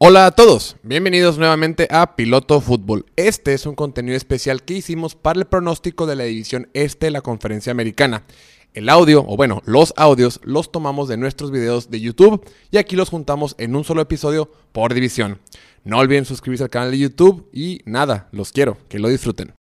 Hola a todos, bienvenidos nuevamente a Piloto Fútbol. Este es un contenido especial que hicimos para el pronóstico de la división este de la conferencia americana. El audio, o bueno, los audios, los tomamos de nuestros videos de YouTube y aquí los juntamos en un solo episodio por división. No olviden suscribirse al canal de YouTube y nada, los quiero, que lo disfruten.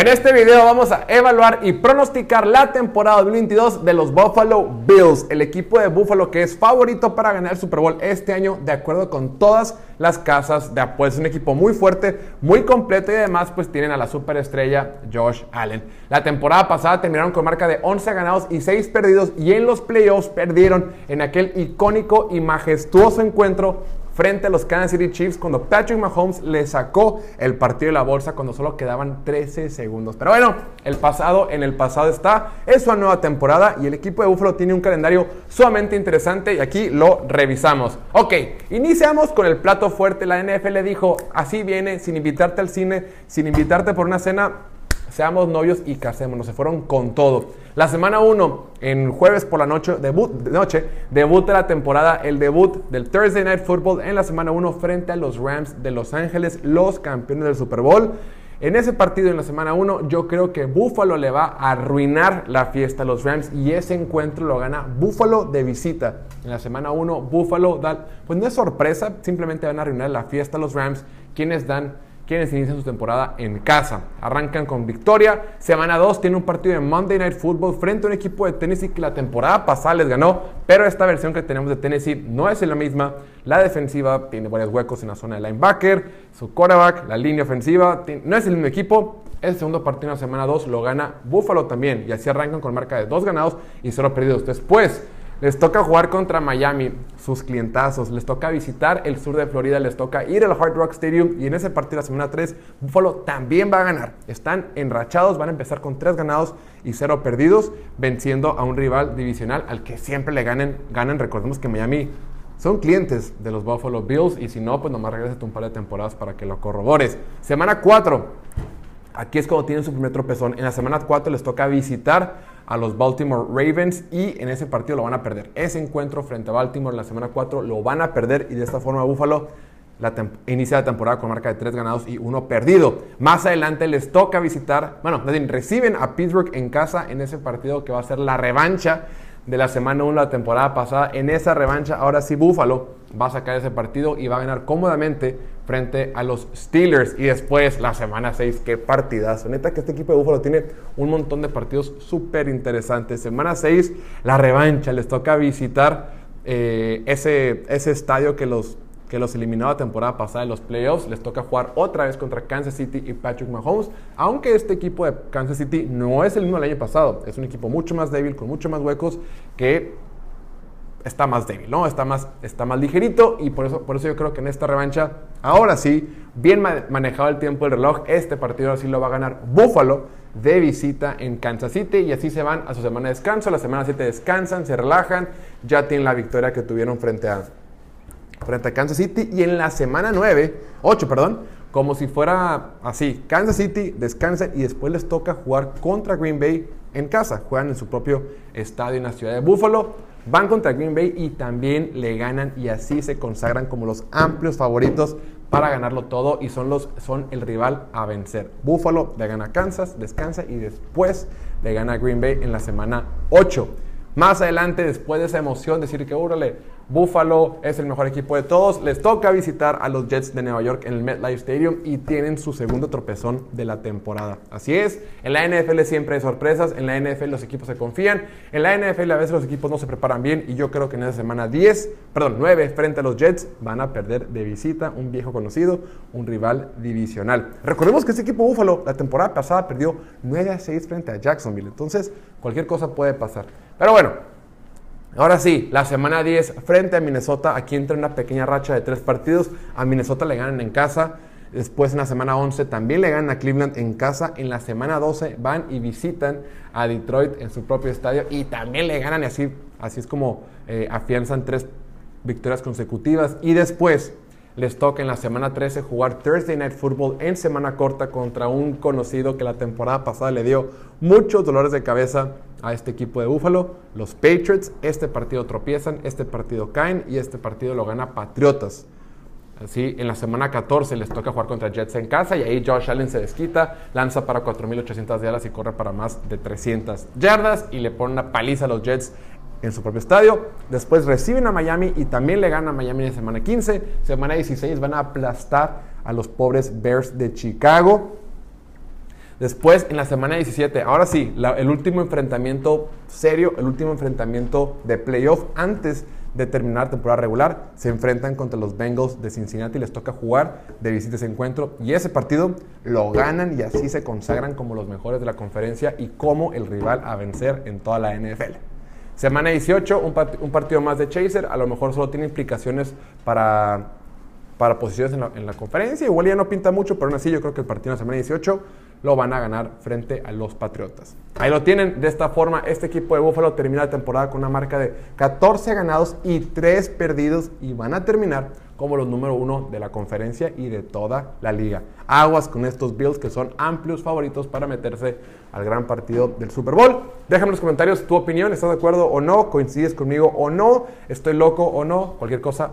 En este video vamos a evaluar y pronosticar la temporada 2022 de los Buffalo Bills, el equipo de Buffalo que es favorito para ganar el Super Bowl este año de acuerdo con todas las casas de apuestas. Un equipo muy fuerte, muy completo y además pues tienen a la superestrella Josh Allen. La temporada pasada terminaron con marca de 11 ganados y 6 perdidos y en los playoffs perdieron en aquel icónico y majestuoso encuentro frente a los Kansas City Chiefs cuando Patrick Mahomes le sacó el partido de la bolsa cuando solo quedaban 13 segundos. Pero bueno, el pasado en el pasado está. Es una nueva temporada y el equipo de Buffalo tiene un calendario sumamente interesante y aquí lo revisamos. Ok, iniciamos con el plato fuerte. La NFL dijo, así viene, sin invitarte al cine, sin invitarte por una cena seamos novios y casémonos. Se fueron con todo. La semana 1, en jueves por la noche, debut, de noche, debut de la temporada, el debut del Thursday Night Football en la semana 1 frente a los Rams de Los Ángeles, los campeones del Super Bowl. En ese partido en la semana 1 yo creo que Buffalo le va a arruinar la fiesta a los Rams y ese encuentro lo gana Buffalo de visita. En la semana 1 Buffalo da, pues no es sorpresa, simplemente van a arruinar la fiesta a los Rams quienes dan quienes inician su temporada en casa. Arrancan con victoria. Semana 2 tiene un partido de Monday Night Football frente a un equipo de Tennessee que la temporada pasada les ganó, pero esta versión que tenemos de Tennessee no es la misma. La defensiva tiene varios huecos en la zona de linebacker, su quarterback, la línea ofensiva, no es el mismo equipo. El segundo partido en la semana 2 lo gana Buffalo también y así arrancan con marca de 2 ganados y 0 perdidos. Después les toca jugar contra Miami, sus clientazos. Les toca visitar el sur de Florida. Les toca ir al Hard Rock Stadium. Y en ese partido, la semana 3, Buffalo también va a ganar. Están enrachados. Van a empezar con 3 ganados y 0 perdidos. Venciendo a un rival divisional al que siempre le ganen. Ganan. Recordemos que Miami son clientes de los Buffalo Bills. Y si no, pues nomás regresate un par de temporadas para que lo corrobores. Semana 4. Aquí es cuando tienen su primer tropezón. En la semana 4 les toca visitar a los Baltimore Ravens y en ese partido lo van a perder. Ese encuentro frente a Baltimore en la semana 4 lo van a perder y de esta forma Buffalo inicia la temporada con marca de 3 ganados y 1 perdido. Más adelante les toca visitar, bueno, reciben a Pittsburgh en casa en ese partido que va a ser la revancha de la semana 1 la temporada pasada. En esa revancha, ahora sí Buffalo va a sacar ese partido y va a ganar cómodamente frente a los Steelers. Y después la semana 6, qué partidazo. Neta que este equipo de Buffalo tiene un montón de partidos súper interesantes. Semana 6, la revancha. Les toca visitar eh, ese, ese estadio que los que los eliminó la temporada pasada en los playoffs. Les toca jugar otra vez contra Kansas City y Patrick Mahomes. Aunque este equipo de Kansas City no es el mismo del año pasado. Es un equipo mucho más débil, con mucho más huecos, que está más débil, ¿no? Está más, está más ligerito y por eso, por eso yo creo que en esta revancha, ahora sí, bien manejado el tiempo del reloj, este partido así lo va a ganar Buffalo de visita en Kansas City y así se van a su semana de descanso. La semana 7 descansan, se relajan, ya tienen la victoria que tuvieron frente a, frente a Kansas City. Y en la semana 9, 8, perdón, como si fuera así, Kansas City descansa y después les toca jugar contra Green Bay en casa. Juegan en su propio estadio en la ciudad de Buffalo. Van contra Green Bay y también le ganan y así se consagran como los amplios favoritos para ganarlo todo y son, los, son el rival a vencer. Buffalo le gana a Kansas, descansa y después le gana a Green Bay en la semana 8. Más adelante, después de esa emoción, decir que, órale, Buffalo es el mejor equipo de todos. Les toca visitar a los Jets de Nueva York en el MetLife Stadium y tienen su segundo tropezón de la temporada. Así es, en la NFL siempre hay sorpresas, en la NFL los equipos se confían, en la NFL a veces los equipos no se preparan bien y yo creo que en esa semana 10, perdón, 9 frente a los Jets van a perder de visita un viejo conocido, un rival divisional. Recordemos que este equipo Buffalo la temporada pasada perdió 9 a 6 frente a Jacksonville, entonces cualquier cosa puede pasar. Pero bueno, Ahora sí, la semana 10 frente a Minnesota, aquí entra una pequeña racha de tres partidos. A Minnesota le ganan en casa. Después en la semana 11 también le ganan a Cleveland en casa. En la semana 12 van y visitan a Detroit en su propio estadio y también le ganan y así, así es como eh, afianzan tres victorias consecutivas. Y después les toca en la semana 13 jugar Thursday Night Football en semana corta contra un conocido que la temporada pasada le dio muchos dolores de cabeza a este equipo de Buffalo, los Patriots. Este partido tropiezan, este partido caen y este partido lo gana Patriotas. Así, en la semana 14 les toca jugar contra Jets en casa y ahí Josh Allen se desquita, lanza para 4.800 yardas y corre para más de 300 yardas y le pone una paliza a los Jets en su propio estadio. Después reciben a Miami y también le ganan a Miami en semana 15. Semana 16 van a aplastar a los pobres Bears de Chicago. Después, en la semana 17, ahora sí, el último enfrentamiento serio, el último enfrentamiento de playoff antes de terminar temporada regular, se enfrentan contra los Bengals de Cincinnati, les toca jugar de visita ese encuentro y ese partido lo ganan y así se consagran como los mejores de la conferencia y como el rival a vencer en toda la NFL. Semana 18, un, partido más de Chaser. A lo mejor solo tiene implicaciones para, para posiciones en la, en la, conferencia. Igual ya no pinta mucho, pero aún así yo creo que el partido de la semana 18 lo van a ganar frente a los Patriotas. Ahí lo tienen. De esta forma, este equipo de Buffalo termina la temporada con una marca de 14 ganados y 3 perdidos y van a terminar como los número uno de la conferencia y de toda la liga. Aguas con estos Bills que son amplios favoritos para meterse al gran partido del Super Bowl. Déjame en los comentarios tu opinión, ¿estás de acuerdo o no? ¿Coincides conmigo o no? ¿Estoy loco o no? Cualquier cosa,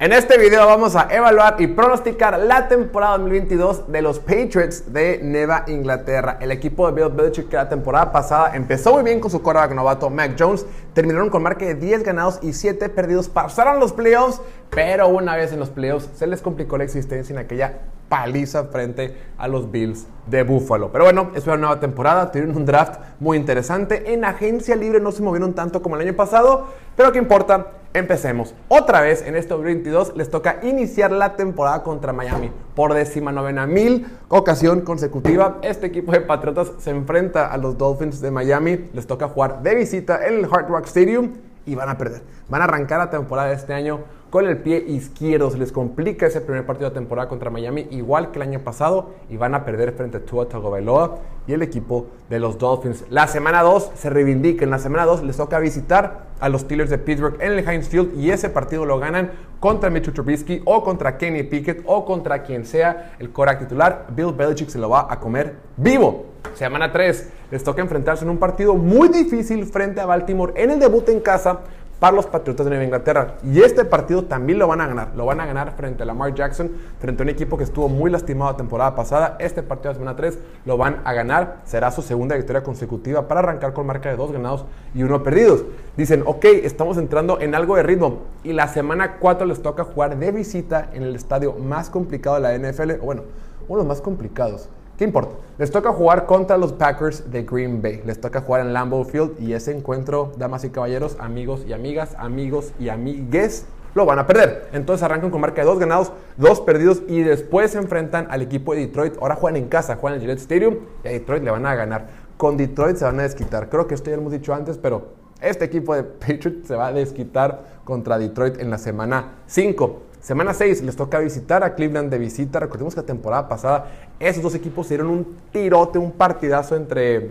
en este video vamos a evaluar y pronosticar la temporada 2022 de los Patriots de Nueva Inglaterra. El equipo de Bill Belichick que la temporada pasada empezó muy bien con su quarterback novato Mac Jones. Terminaron con marca de 10 ganados y 7 perdidos. Pasaron los playoffs, pero una vez en los playoffs se les complicó la existencia en aquella paliza frente a los Bills de Buffalo. Pero bueno, es una nueva temporada, tuvieron un draft muy interesante. En agencia libre no se movieron tanto como el año pasado, pero ¿qué importa? Empecemos. Otra vez en este 2022 les toca iniciar la temporada contra Miami. Por décima novena mil ocasión consecutiva, este equipo de Patriotas se enfrenta a los Dolphins de Miami. Les toca jugar de visita en el Hard Rock Stadium y van a perder. Van a arrancar la temporada de este año con el pie izquierdo. Se les complica ese primer partido de temporada contra Miami, igual que el año pasado, y van a perder frente a Tua Tagovailoa y el equipo de los Dolphins. La semana 2 se reivindica. En la semana 2 les toca visitar a los Steelers de Pittsburgh en el Heinz Field y ese partido lo ganan contra Mitchell Trubisky o contra Kenny Pickett o contra quien sea el Korak titular. Bill Belichick se lo va a comer vivo. Semana 3 les toca enfrentarse en un partido muy difícil frente a Baltimore en el debut en casa para los Patriotas de Nueva Inglaterra. Y este partido también lo van a ganar. Lo van a ganar frente a Lamar Jackson, frente a un equipo que estuvo muy lastimado la temporada pasada. Este partido de semana 3 lo van a ganar. Será su segunda victoria consecutiva para arrancar con marca de dos ganados y uno perdidos. Dicen, ok, estamos entrando en algo de ritmo. Y la semana 4 les toca jugar de visita en el estadio más complicado de la NFL. Bueno, uno de los más complicados. ¿Qué importa? Les toca jugar contra los Packers de Green Bay. Les toca jugar en Lambeau Field y ese encuentro, damas y caballeros, amigos y amigas, amigos y amigues, lo van a perder. Entonces arrancan con marca de dos ganados, dos perdidos y después se enfrentan al equipo de Detroit. Ahora juegan en casa, juegan en el Gillette Stadium y a Detroit le van a ganar. Con Detroit se van a desquitar. Creo que esto ya lo hemos dicho antes, pero este equipo de Patriots se va a desquitar contra Detroit en la semana 5. Semana 6 les toca visitar a Cleveland de visita. Recordemos que la temporada pasada esos dos equipos dieron un tirote, un partidazo entre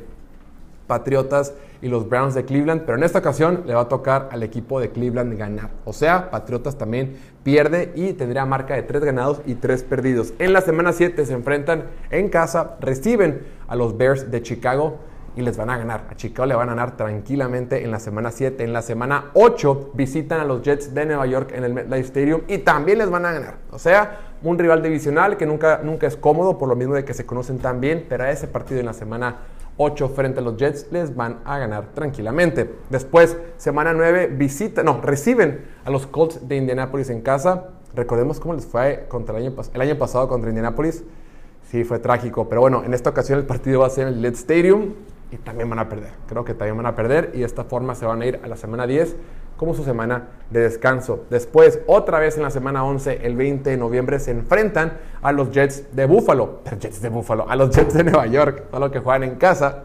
Patriotas y los Browns de Cleveland, pero en esta ocasión le va a tocar al equipo de Cleveland ganar. O sea, Patriotas también pierde y tendría marca de 3 ganados y 3 perdidos. En la semana 7 se enfrentan en casa, reciben a los Bears de Chicago y les van a ganar. A Chicago le van a ganar tranquilamente en la semana 7. En la semana 8 visitan a los Jets de Nueva York en el MetLife Stadium y también les van a ganar. O sea, un rival divisional que nunca, nunca es cómodo por lo mismo de que se conocen tan bien, pero a ese partido en la semana 8 frente a los Jets les van a ganar tranquilamente. Después, semana 9, visita, no, reciben a los Colts de Indianapolis en casa. Recordemos cómo les fue contra el año, el año pasado contra Indianapolis. Sí, fue trágico, pero bueno, en esta ocasión el partido va a ser en el Let Stadium y también van a perder. Creo que también van a perder y de esta forma se van a ir a la semana 10 como su semana de descanso. Después, otra vez en la semana 11, el 20 de noviembre, se enfrentan a los Jets de Buffalo, Jets de Buffalo, a los Jets de Nueva York, a los que juegan en casa.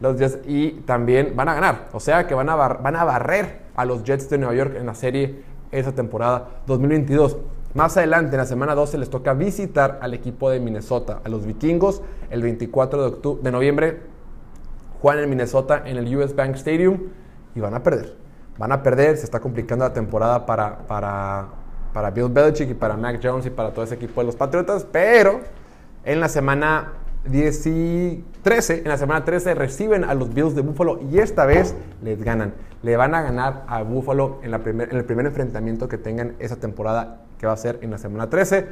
Los Jets y también van a ganar, o sea que van a, van a barrer a los Jets de Nueva York en la serie esa temporada 2022. Más adelante, en la semana 12, les toca visitar al equipo de Minnesota, a los vikingos, el 24 de, de noviembre juegan en Minnesota en el US Bank Stadium y van a perder. Van a perder, se está complicando la temporada para, para, para Bill Belichick y para Mac Jones y para todo ese equipo de los Patriotas, pero en la semana 10 y 13, en la semana 13 reciben a los Bills de Buffalo y esta vez les ganan. Le van a ganar a Buffalo en, la en el primer enfrentamiento que tengan esa temporada que va a ser en la semana 13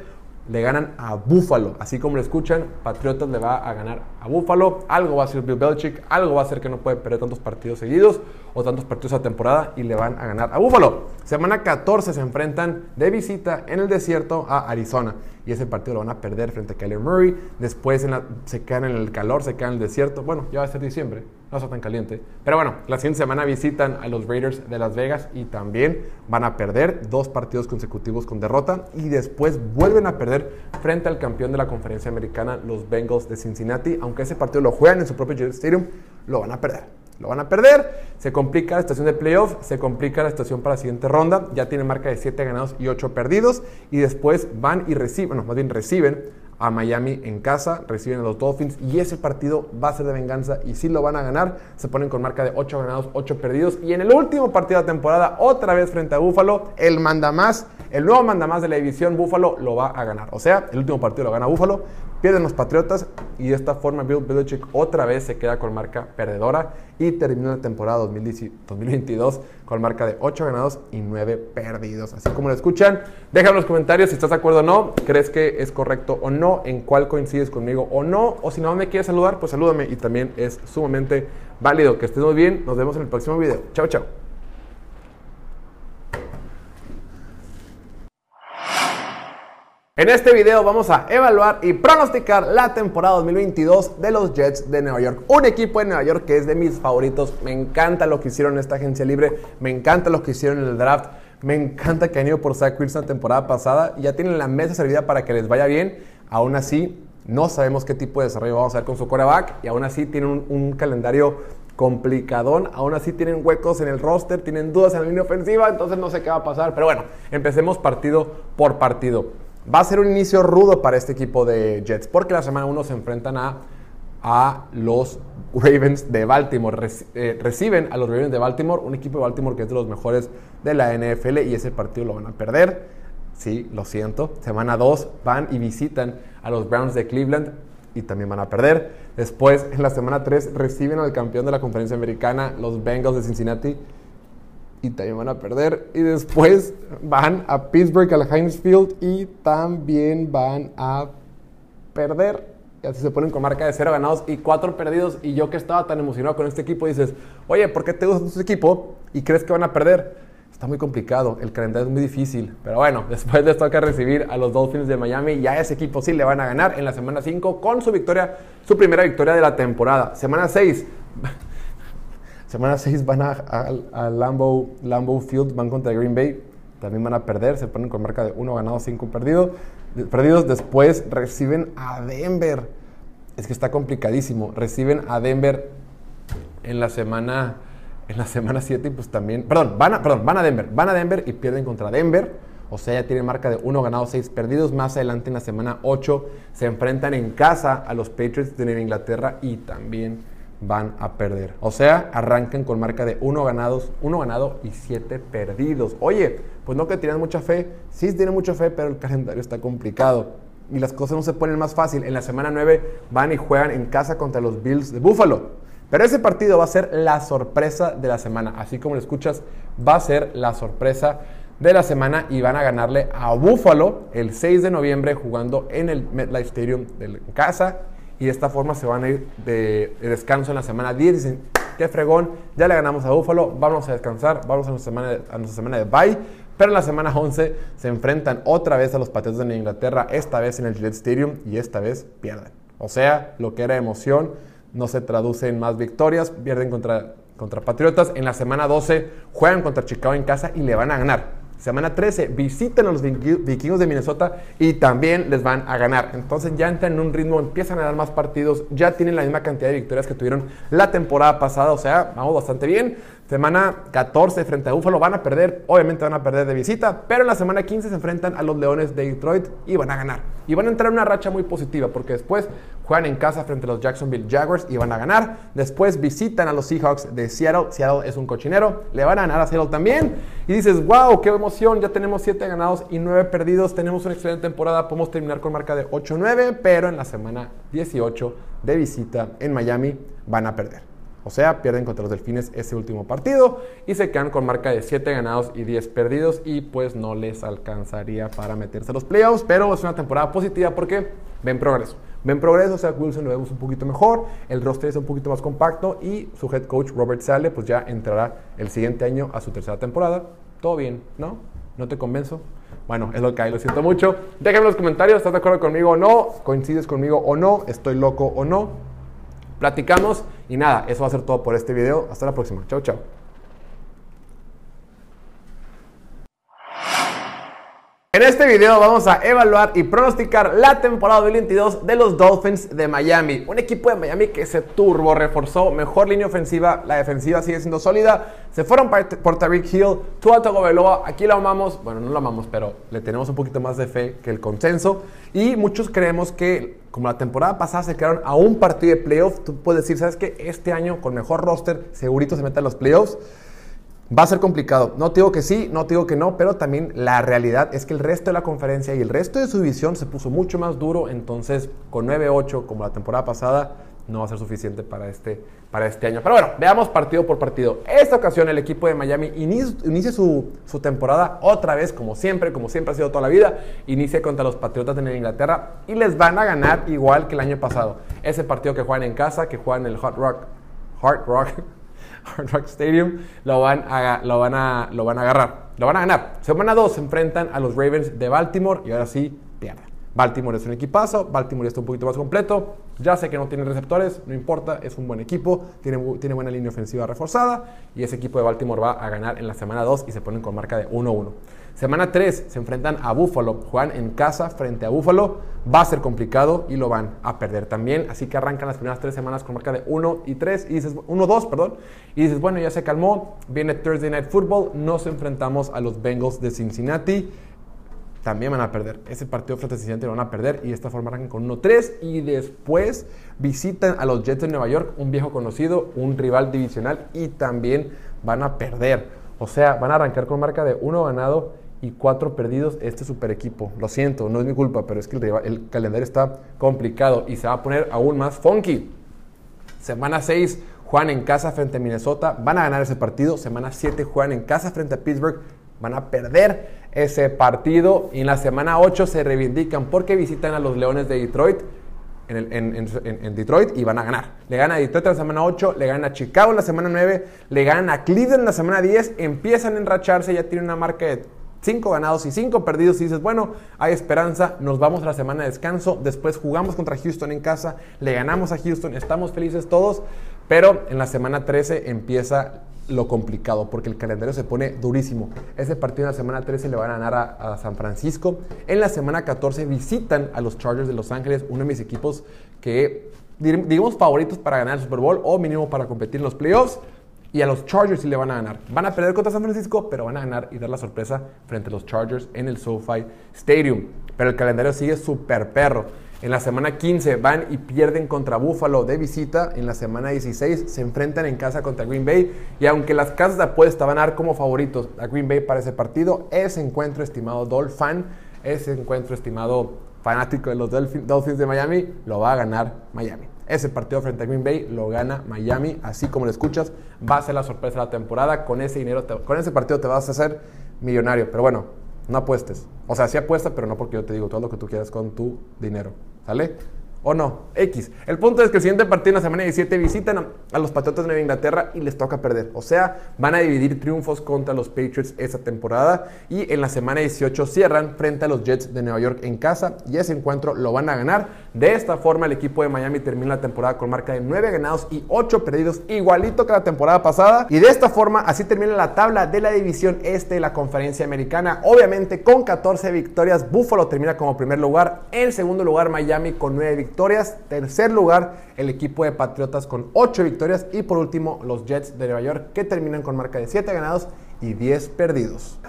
le ganan a Buffalo. Así como lo escuchan, Patriotas le va a ganar a Buffalo. Algo va a ser Bill Belichick, algo va a ser que no puede perder tantos partidos seguidos o tantos partidos a temporada y le van a ganar a Buffalo. Semana 14 se enfrentan de visita en el desierto a Arizona y ese partido lo van a perder frente a Kyler Murray. Después se quedan en el calor, se quedan en el desierto. Bueno, ya va a ser diciembre, no está tan caliente. Pero bueno, la siguiente semana visitan a los Raiders de Las Vegas y también van a perder dos partidos consecutivos con derrota y después vuelven a perder frente al campeón de la conferencia americana, los Bengals de Cincinnati. Aunque ese partido lo juegan en su propio Stadium, lo van a perder lo van a perder. Se complica la situación de playoff, se complica la situación para la siguiente ronda. Ya tienen marca de 7 ganados y 8 perdidos. Y después van y reciben, bueno, más bien reciben a Miami en casa, reciben a los Dolphins y ese partido va a ser de venganza y si lo van a ganar, se ponen con marca de 8 ganados, 8 perdidos y en el último partido de la temporada, otra vez frente a Buffalo, el mandamás, el nuevo mandamás de la división Buffalo lo va a ganar. O sea, el último partido lo gana Buffalo, pierden los Patriotas y de esta forma Bill Belichick otra vez se queda con marca perdedora y termina la temporada 2022 con marca de 8 ganados y 9 perdidos. Así como lo escuchan, déjame en los comentarios si estás de acuerdo o no, crees que es correcto o no, en cuál coincides conmigo o no, o si no me quieres saludar, pues salúdame y también es sumamente válido. Que estés muy bien, nos vemos en el próximo video. Chao, chao. En este video vamos a evaluar y pronosticar la temporada 2022 de los Jets de Nueva York. Un equipo de Nueva York que es de mis favoritos. Me encanta lo que hicieron en esta agencia libre. Me encanta lo que hicieron en el draft. Me encanta que han ido por Zach Wilson la temporada pasada. Ya tienen la mesa servida para que les vaya bien. Aún así, no sabemos qué tipo de desarrollo vamos a hacer con su coreback. Y aún así tienen un, un calendario complicadón. Aún así tienen huecos en el roster, tienen dudas en la línea ofensiva, entonces no sé qué va a pasar. Pero bueno, empecemos partido por partido. Va a ser un inicio rudo para este equipo de Jets, porque la semana 1 se enfrentan a, a los Ravens de Baltimore. Eh, reciben a los Ravens de Baltimore, un equipo de Baltimore que es de los mejores de la NFL y ese partido lo van a perder. Sí, lo siento. Semana 2 van y visitan a los Browns de Cleveland y también van a perder. Después, en la semana 3, reciben al campeón de la conferencia americana, los Bengals de Cincinnati y también van a perder. Y después van a Pittsburgh, al Heinz Field y también van a perder. Y así se ponen con marca de cero ganados y cuatro perdidos. Y yo que estaba tan emocionado con este equipo, dices, oye, ¿por qué te gusta este equipo y crees que van a perder? Está muy complicado, el calendario es muy difícil. Pero bueno, después les toca recibir a los Dolphins de Miami y a ese equipo sí le van a ganar en la semana 5 con su victoria, su primera victoria de la temporada. Semana 6 Semana 6 van a, Lambeau, Lambeau, Field, van contra Green Bay. También van a perder, se ponen con marca de 1 ganado, 5 perdido, perdidos. Después reciben a Denver. Es que está complicadísimo. Reciben a Denver en la semana en la semana 7 y pues también, perdón, van a, perdón, van a Denver, van a Denver y pierden contra Denver. O sea, ya tienen marca de 1 ganado, 6 perdidos. Más adelante en la semana 8 se enfrentan en casa a los Patriots de Nueva Inglaterra y también van a perder. O sea, arrancan con marca de uno ganados, uno ganado y siete perdidos. Oye, pues no que tienen mucha fe, sí tienen mucha fe, pero el calendario está complicado y las cosas no se ponen más fácil. En la semana 9 van y juegan en casa contra los Bills de Buffalo. Pero ese partido va a ser la sorpresa de la semana. Así como lo escuchas, va a ser la sorpresa de la semana y van a ganarle a Buffalo el 6 de noviembre jugando en el MetLife Stadium de casa y de esta forma se van a ir de, descanso en la semana 10. Dicen, qué fregón, ya le ganamos a Búfalo, vamos a descansar, vamos a nuestra semana de, a nuestra semana de bye. Pero en la semana 11 se enfrentan otra vez a los Patriotas de Inglaterra, esta vez en el Gillette Stadium y esta vez pierden. O sea, lo que era emoción no se traduce en más victorias, pierden contra, contra Patriotas. En la semana 12 juegan contra Chicago en casa y le van a ganar. Semana 13, visiten a los vikingos de Minnesota y también les van a ganar. Entonces ya entran en un ritmo, empiezan a dar más partidos, ya tienen la misma cantidad de victorias que tuvieron la temporada pasada, o sea, vamos bastante bien. Semana 14 frente a Buffalo van a perder, obviamente van a perder de visita, pero en la semana 15 se enfrentan a los Leones de Detroit y van a ganar. Y van a entrar en una racha muy positiva porque después juegan en casa frente a los Jacksonville Jaguars y van a ganar. Después visitan a los Seahawks de Seattle. Seattle es un cochinero, le van a ganar a Seattle también. Y dices, wow, qué emoción, ya tenemos 7 ganados y 9 perdidos. Tenemos una excelente temporada, podemos terminar con marca de 8-9, pero en la semana 18 de visita en Miami van a perder. O sea, pierden contra los Delfines ese último partido y se quedan con marca de 7 ganados y 10 perdidos y pues no les alcanzaría para meterse a los playoffs, pero es una temporada positiva porque ven progreso. Ven progreso, o sea, Wilson lo vemos un poquito mejor, el roster es un poquito más compacto y su head coach Robert Sale pues ya entrará el siguiente año a su tercera temporada. Todo bien, ¿no? ¿No te convenzo? Bueno, es lo que hay, lo siento mucho. Déjenme en los comentarios, ¿estás de acuerdo conmigo o no? ¿Coincides conmigo o no? ¿Estoy loco o no? Platicamos y nada, eso va a ser todo por este video. Hasta la próxima. Chao, chao. En este video vamos a evaluar y pronosticar la temporada 2022 de los Dolphins de Miami. Un equipo de Miami que se turbo reforzó, mejor línea ofensiva, la defensiva sigue siendo sólida. Se fueron por Tariq Hill, Tua Tagovailoa, aquí lo amamos, bueno, no lo amamos, pero le tenemos un poquito más de fe que el consenso. Y muchos creemos que, como la temporada pasada se quedaron a un partido de playoffs, tú puedes decir, ¿sabes qué? Este año con mejor roster, segurito se meten a los playoffs. Va a ser complicado. No te digo que sí, no te digo que no, pero también la realidad es que el resto de la conferencia y el resto de su división se puso mucho más duro. Entonces, con 9-8, como la temporada pasada, no va a ser suficiente para este, para este año. Pero bueno, veamos partido por partido. Esta ocasión, el equipo de Miami inicia, su, su, temporada otra vez, como siempre, como siempre ha sido toda la vida. Inicia contra los Patriotas de Inglaterra y les van a ganar igual que el año pasado. Ese partido que juegan en casa, que juegan en el Hot Rock. Hard Rock Hard Rock Stadium, lo van, a, lo, van a, lo van a agarrar. Lo van a ganar. Semana 2 se enfrentan a los Ravens de Baltimore y ahora sí pierden. Baltimore es un equipazo, Baltimore está un poquito más completo. Ya sé que no tiene receptores, no importa, es un buen equipo, tiene, tiene buena línea ofensiva reforzada y ese equipo de Baltimore va a ganar en la semana 2 y se ponen con marca de 1-1. Semana 3 se enfrentan a Buffalo, juegan en casa frente a Buffalo, va a ser complicado y lo van a perder también, así que arrancan las primeras tres semanas con marca de 1 y 3 y dices 1-2, perdón, y dices, bueno, ya se calmó, viene Thursday Night Football, nos enfrentamos a los Bengals de Cincinnati. También van a perder. Ese partido frente a Cincinnati lo van a perder. Y de esta forma arrancan con 1-3 y después visitan a los Jets de Nueva York, un viejo conocido, un rival divisional. Y también van a perder. O sea, van a arrancar con marca de 1 ganado y 4 perdidos este super equipo. Lo siento, no es mi culpa, pero es que el, el calendario está complicado y se va a poner aún más funky. Semana 6 juegan en casa frente a Minnesota, van a ganar ese partido. Semana 7 juegan en casa frente a Pittsburgh, van a perder ese partido y en la semana 8 se reivindican porque visitan a los Leones de Detroit en, Detroit y van a ganar. Le ganan a Detroit en la semana 8, le ganan a Chicago en la semana 9, le ganan a Cleveland en la semana 10, empiezan a enracharse, ya tienen una marca de 5 ganados y 5 perdidos y dices, bueno, hay esperanza, nos vamos a la semana de descanso, después jugamos contra Houston en casa, le ganamos a Houston, estamos felices todos, pero en la semana 13 empieza lo complicado, porque el calendario se pone durísimo. Ese partido en la semana 13 le van a ganar a, San Francisco. En la semana 14 visitan a los Chargers de Los Ángeles, uno de mis equipos que, digamos, favoritos para ganar el Super Bowl o mínimo para competir en los playoffs. Y a los Chargers sí le van a ganar. Van a perder contra San Francisco, pero van a ganar y dar la sorpresa frente a los Chargers en el SoFi Stadium. Pero el calendario sigue súper perro. En la semana 15 van y pierden contra Buffalo de visita. En la semana 16 se enfrentan en casa contra Green Bay. Y aunque las casas de apuesta van a dar como favoritos a Green Bay para ese partido, ese encuentro, estimado Dolphin, ese encuentro, estimado fanático de los Dolphins de Miami, lo va a ganar Miami. Ese partido frente a Green Bay lo gana Miami, así como lo escuchas, va a ser la sorpresa de la temporada. Con ese dinero, con ese partido te vas a hacer millonario. Pero bueno, no apuestes. O sea, sí apuesta, pero no porque yo te digo todo lo que tú quieras con tu dinero. ¿Sale? ¿O no? X. El punto es que el siguiente partido en la semana 17 visitan a, los Patriotas de Nueva Inglaterra y les toca perder. O sea, van a dividir triunfos contra los Patriots esa temporada. Y en la semana 18 cierran frente a los Jets de Nueva York en casa. Y ese encuentro lo van a ganar. De esta forma, el equipo de Miami termina la temporada con marca de 9 ganados y 8 perdidos, igualito que la temporada pasada. Y de esta forma, así termina la tabla de la división este de la conferencia americana. Obviamente, con 14 victorias, Buffalo termina como primer lugar. En segundo lugar, Miami con 9 victorias victorias. Tercer lugar, el equipo de Patriotas con 8 victorias. Y por último, los Jets de Nueva York que terminan con marca de 7 ganados y 10 perdidos.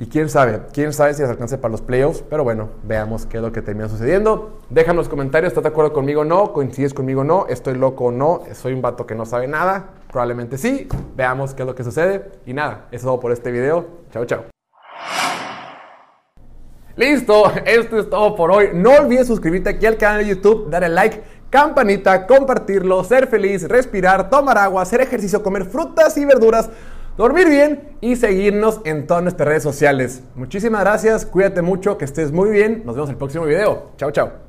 Y quién sabe, quién sabe si les alcance para los playoffs, pero bueno, veamos qué es lo que termina sucediendo. Déjame los comentarios, ¿estás de acuerdo conmigo o no? ¿Coincides conmigo o no? ¿Estoy loco o no? ¿Soy un vato que no sabe nada? Probablemente sí. Veamos qué es lo que sucede. Y nada, eso es todo por este video. Chao, chao. Listo, esto es todo por hoy. No olvides suscribirte aquí al canal de YouTube, darle like, campanita, compartirlo, ser feliz, respirar, tomar agua, hacer ejercicio, comer frutas y verduras dormir bien y seguirnos en todas nuestras redes sociales. Muchísimas gracias, cuídate mucho, que estés muy bien. Nos vemos en el próximo video. Chao, chao.